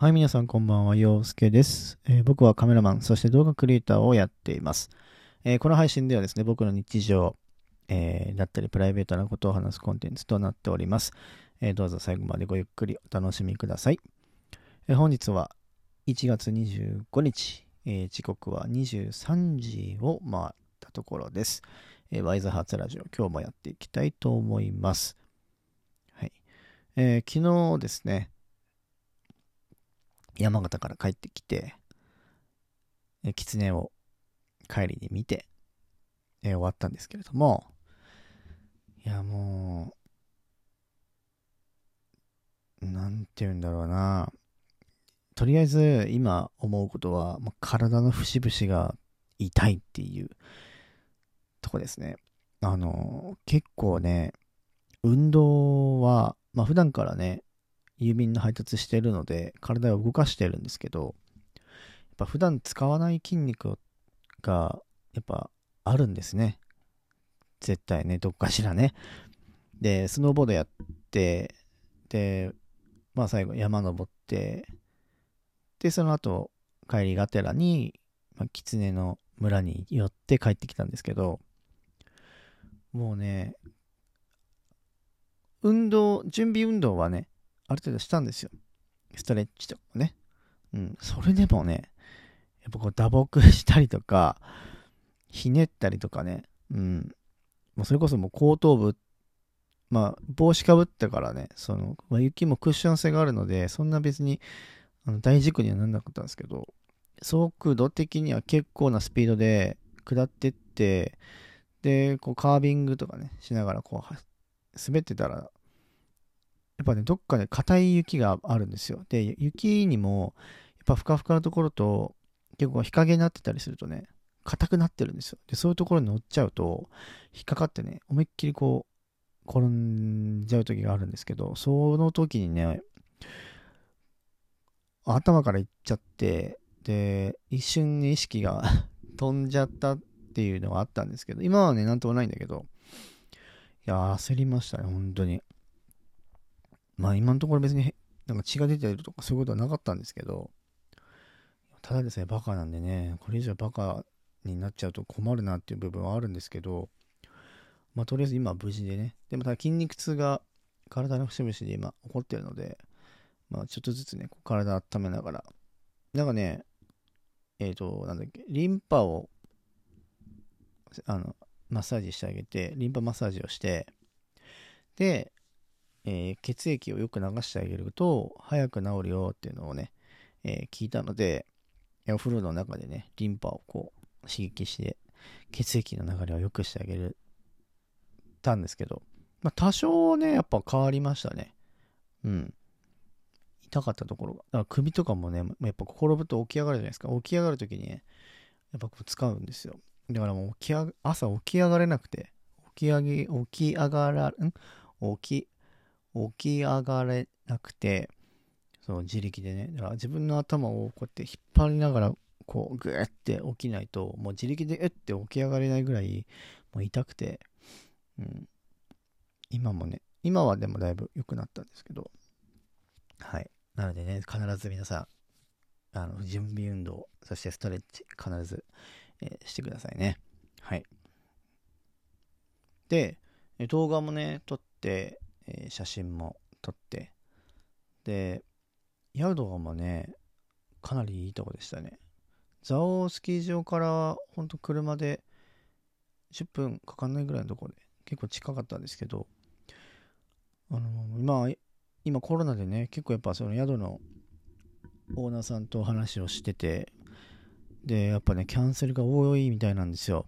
はい、皆さんこんばんは、陽介です、えー、僕はカメラマン、そして動画クリエイターをやっています。えー、この配信ではですね、僕の日常、えー、だったりプライベートなことを話すコンテンツとなっております。えどうぞ最後までごゆっくりお楽しみください。え本日は1月25日、え時刻は23時を回ったところです。えワイズハーツラジオ、今日もやっていきたいと思います。はい。え昨日ですね、山形から帰ってきて、え狐を帰りに見て、え終わったんですけれども、いやもう、なんて言うんだろうな。とりあえず今思うことは、ま体の節々が痛いっていうとこですね。あの、結構ね、運動は、まあ普段からね、郵便の配達してるので、体を動かしてるんですけど、やっぱ普段使わない筋肉が、やっぱあるんですね。絶対ね、どっかしらね。で、スノーボードやって、で、まあ最後山登って、で、その後、帰りがてらに、まあ、狐の村に寄って帰ってきたんですけど、もうね、運動、準備運動はね、ある程度したんですよ。ストレッチとかね。うん。それでもね、やっぱこう打撲したりとか、ひねったりとかね。うん。もうそれこそもう後頭部、まあ帽子かぶったからね、その、まあ、雪もクッション性があるので、そんな別にあの大事故にはならなかったんですけど、速度的には結構なスピードで下ってって、で、こうカービングとかね、しながらこう、滑ってたら、やっぱね、どっかで硬い雪があるんですよ。で、雪にも、やっぱふかふかのところと、結構日陰になってたりするとね、硬くなってるんですよ。で、そういうところに乗っちゃうと、引っかかってね、思いっきりこう、転んじゃう時があるんですけど、その時にね、頭からいっちゃって、で、一瞬に意識が 飛んじゃったっていうのがあったんですけど、今はね、なんともないんだけど、いや、焦りましたね、本当に。まあ今のところ別になんか血が出てるとかそういうことはなかったんですけど、ただですね、バカなんでね、これ以上バカになっちゃうと困るなっていう部分はあるんですけど、まあとりあえず今は無事でね、でもただ筋肉痛が体の節々で今起こってるので、まあちょっとずつね、体温めながら、なんかね、えっ、ー、と、なんだっけ、リンパを、あの、マッサージしてあげて、リンパマッサージをして、で、えー、血液をよく流してあげると早く治るよっていうのをね、えー、聞いたので、お風呂の中でね、リンパをこう刺激して血液の流れを良くしてあげるたんですけど、まあ、多少ね、やっぱ変わりましたね。うん。痛かったところが。だから首とかもね、やっぱ転ぶと起き上がるじゃないですか。起き上がるときにね、やっぱこう使うんですよ。だからもう起き朝起き上がれなくて、起き上げ、起き上がら、ん？起き起き上がれなくて、その自力でね、だから自分の頭をこうやって引っ張りながら、こう、グーって起きないと、もう自力でえって起き上がれないぐらい、もう痛くて、うん。今もね、今はでもだいぶ良くなったんですけど、はい。なのでね、必ず皆さん、あの、準備運動、そしてストレッチ、必ず、えー、してくださいね。はい。で、動画もね、撮って、えー、写真も撮って、で、宿もね、かなりいいとこでしたね。蔵王スキー場からほんと車で10分かかんないぐらいのところで結構近かったんですけど、あの、今、今コロナでね、結構やっぱその宿のオーナーさんと話をしてて、で、やっぱね、キャンセルが多いみたいなんですよ。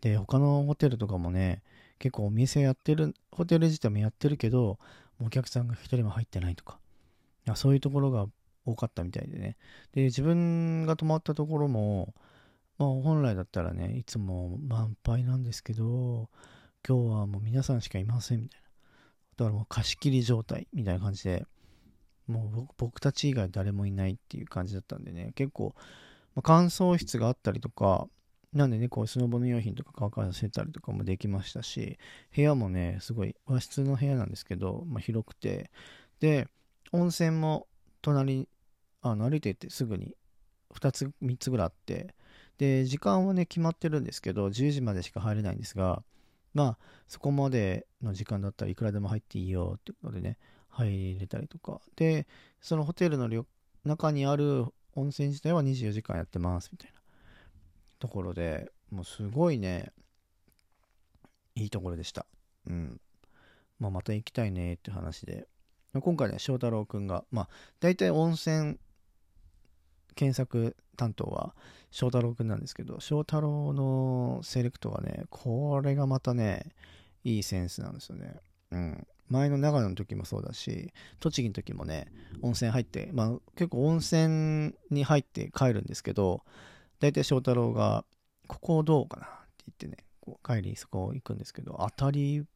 で、他のホテルとかもね、結構お店やってる、ホテル自体もやってるけど、お客さんが一人も入ってないとか、そういうところが多かったみたいでね。で、自分が泊まったところも、まあ本来だったらね、いつも満杯なんですけど、今日はもう皆さんしかいませんみたいな。だからもう貸し切り状態みたいな感じで、もう僕たち以外誰もいないっていう感じだったんでね、結構、まあ、乾燥室があったりとか、なんでね、こう、スノボの用品とか乾かせたりとかもできましたし、部屋もね、すごい和室の部屋なんですけど、まあ、広くて、で、温泉も隣あの歩いていってすぐに2つ3つぐらいあって。で時間はね決まってるんですけど10時までしか入れないんですがまあそこまでの時間だったらいくらでも入っていいよっていうことでね入れたりとか。でそのホテルの中にある温泉自体は24時間やってますみたいな。ところでもうすごいねいいところでした。うん。まあまた行きたいねって話で。今回ね翔太郎くんがまあ大体温泉検索担当は翔太郎くんなんですけど翔太郎のセレクトがねこれがまたねいいセンスなんですよね。うん。前の長野の時もそうだし栃木の時もね温泉入ってまあ結構温泉に入って帰るんですけど大体翔太郎が「ここどうかな?」って言ってねこう帰りそこ行くんですけど当たり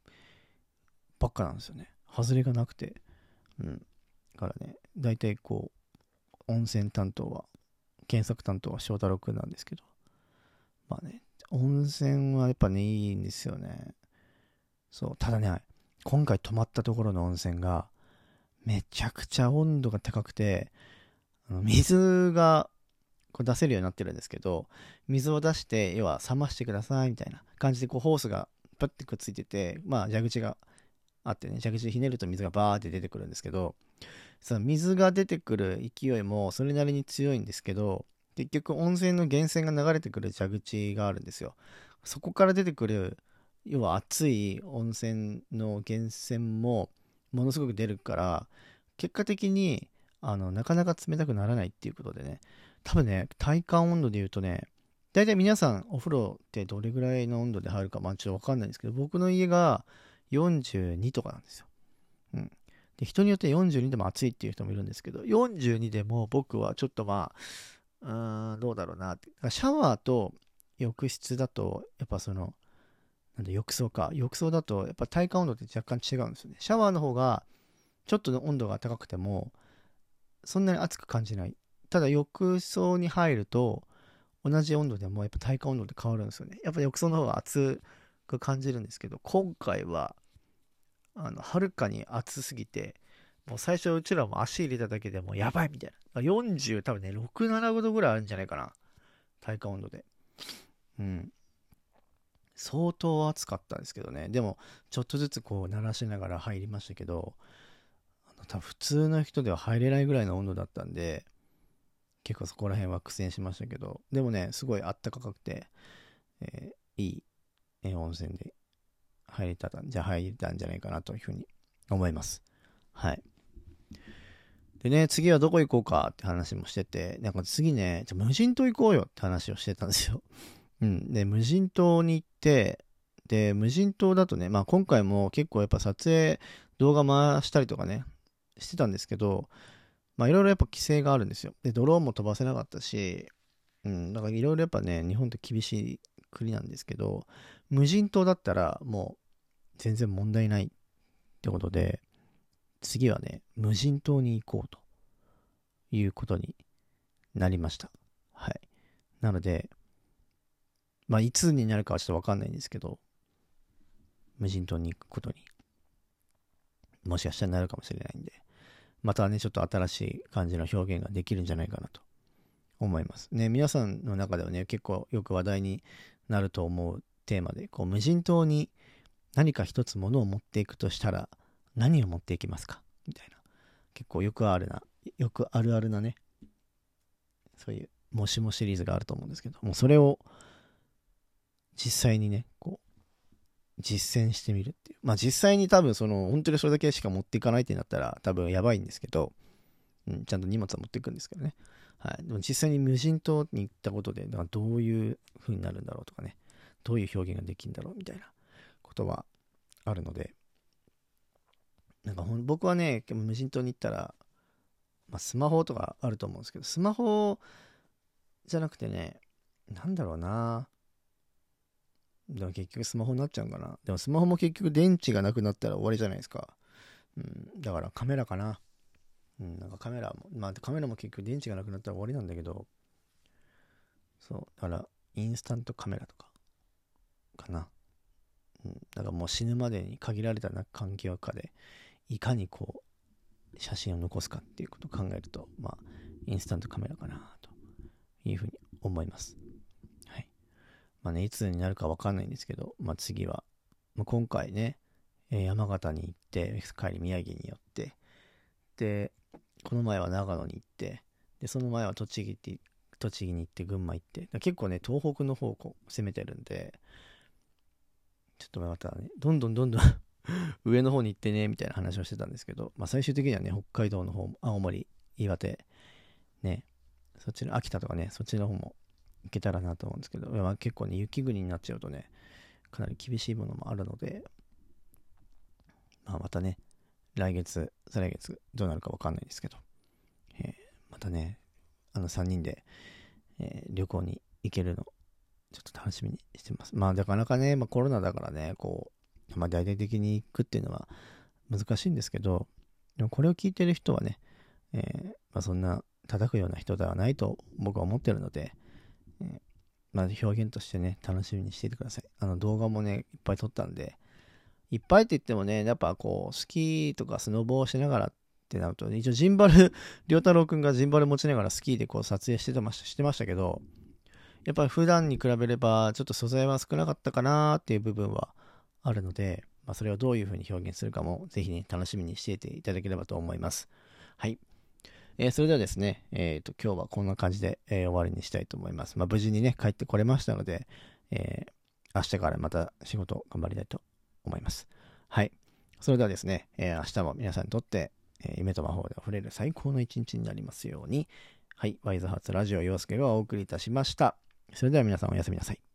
ばっかなんですよね。外れがなくて。うん。だからね大体こう温泉担当は検索担当は翔太郎くんなんですけど。まあね温泉はやっぱねいいんですよね。そうただね今回泊まったところの温泉がめちゃくちゃ温度が高くて水がこう出せるようになってるんですけど水を出して要は冷ましてくださいみたいな感じでこうホースがパッてくっついててまあ蛇口があってね蛇口でひねると水がバーって出てくるんですけどその水が出てくる勢いもそれなりに強いんですけど結局温泉の源泉が流れてくる蛇口があるんですよ。そこから出てくる要は熱い温泉の源泉もものすごく出るから結果的にあのなかなか冷たくならないっていうことでね。多分ね体感温度で言うとね大体皆さんお風呂ってどれぐらいの温度で入るかまあちょっとわかんないんですけど僕の家が42とかなんですよ。うん。で人によって42でも暑いっていう人もいるんですけど42でも僕はちょっとまあうーんどうだろうなシャワーと浴室だとやっぱそのなんで浴槽か。浴槽だとやっぱ体感温度って若干違うんですよね。シャワーの方がちょっとの温度が高くてもそんなに熱く感じない。ただ浴槽に入ると同じ温度でもやっぱ体感温度って変わるんですよね。やっぱ浴槽の方が熱く感じるんですけど、今回はあの、はるかに暑すぎて、もう最初うちらも足入れただけでもやばいみたいな。40多分ね、6、7度ぐらいあるんじゃないかな。体感温度で。うん。相当暑かったんですけどね。でも、ちょっとずつこう鳴らしながら入りましたけど、多分普通の人では入れないぐらいの温度だったんで、結構そこら辺は苦戦しましたけど、でもね、すごいあったかくて、えー、いい、え温泉で入れたじゃ入れたんじゃないかなというふうに思います。はい。でね、次はどこ行こうかって話もしてて、なんか次ね、じゃ無人島行こうよって話をしてたんですよ。うん。で、無人島に行って、で、無人島だとね、まあ今回も結構やっぱ撮影、動画回したりとかね、してたんですけど、まあいろいろやっぱ規制があるんですよ。で、ドローンも飛ばせなかったし、うん、だからいろいろやっぱね、日本って厳しい国なんですけど、無人島だったらもう全然問題ないってことで、次はね、無人島に行こうということになりました。はい。なので、まあ、いつになるかはちょっとわかんないんですけど、無人島に行くことに、もしかしたらなるかもしれないんで、またね、ちょっと新しい感じの表現ができるんじゃないかなと思います。ね、皆さんの中ではね、結構よく話題になると思うテーマで、こう、無人島に何か一つものを持っていくとしたら何を持っていきますか？みたいな。結構よくあるなよくあるあるなね。そういうもしもシリーズがあると思うんですけどもうそれを実際にねこう実践してみるっていう。まあ実際に多分その本当にそれだけしか持っていかないってなったら多分やばいんですけど、うん、ちゃんと荷物は持っていくんですけどね。はい。でも実際に無人島に行ったことでどういう風になるんだろうとかね。どういう表現ができるんだろうみたいなことはあるので、なんか僕はね、無人島に行ったら、まあ、スマホとかあると思うんですけど、スマホじゃなくてね、なんだろうな。でも結局スマホになっちゃうんかな。でもスマホも結局電池がなくなったら終わりじゃないですか。うん、だからカメラかな。うん、なんかカメラも、まあカメラも結局電池がなくなったら終わりなんだけど、そう、だからインスタントカメラとか、かな。うん、だからもう死ぬまでに限られた環境下でいかにこう写真を残すかっていうことを考えるとまあインスタントカメラかなというふうに思います。まあね、いつになるかわかんないんですけど、まあ次は、まあ、今回ね、えー、山形に行って、帰り宮城に寄って、で、この前は長野に行って、で、その前は栃木って、栃木に行って群馬行って、結構ね、東北の方を攻めてるんで、ちょっとまたね、どんどんどんどん 上の方に行ってね、みたいな話をしてたんですけど、まあ最終的にはね、北海道の方も、青森、岩手、ね、そっちの秋田とかね、そっちの方も行けたらなと思うんですけど、まあ、結構ね、雪国になっちゃうとね、かなり厳しいものもあるので、まあまたね、来月、再来月、どうなるかわかんないですけど、えー、またね、あの3人で、えー、旅行に行けるの、ちょっと楽しみにしてます。まあなかなかね、まあ、コロナだからね、こう、まあ大々的に行くっていうのは難しいんですけど、でもこれを聞いてる人はね、えー、まあ、そんな叩くような人ではないと僕は思ってるので、まあ表現としてね、楽しみにしていてください。あの動画もね、いっぱい撮ったんで、いっぱいって言ってもね、やっぱこう、スキーとかスノボをしながらってなると、ね、一応ジンバル、良太郎くんがジンバル持ちながらスキーでこう撮影してましたしてましたけど、やっぱり普段に比べればちょっと素材は少なかったかなっていう部分はあるので、まあ、それをどういうふうに表現するかもぜひね、楽しみにしていていただければと思います。はい。えー、それではですね、えっ、ー、と、今日はこんな感じで、えー、終わりにしたいと思います。まあ、無事にね、帰ってこれましたので、え明日からまた仕事頑張りたいと思います。はい。それではですね、え、明日も皆さんにとって、え、夢と魔法で溢れる最高の一日になりますように、はい。ワイズハーツラジオ陽介がお送りいたしました。それでは皆さんおやすみなさい。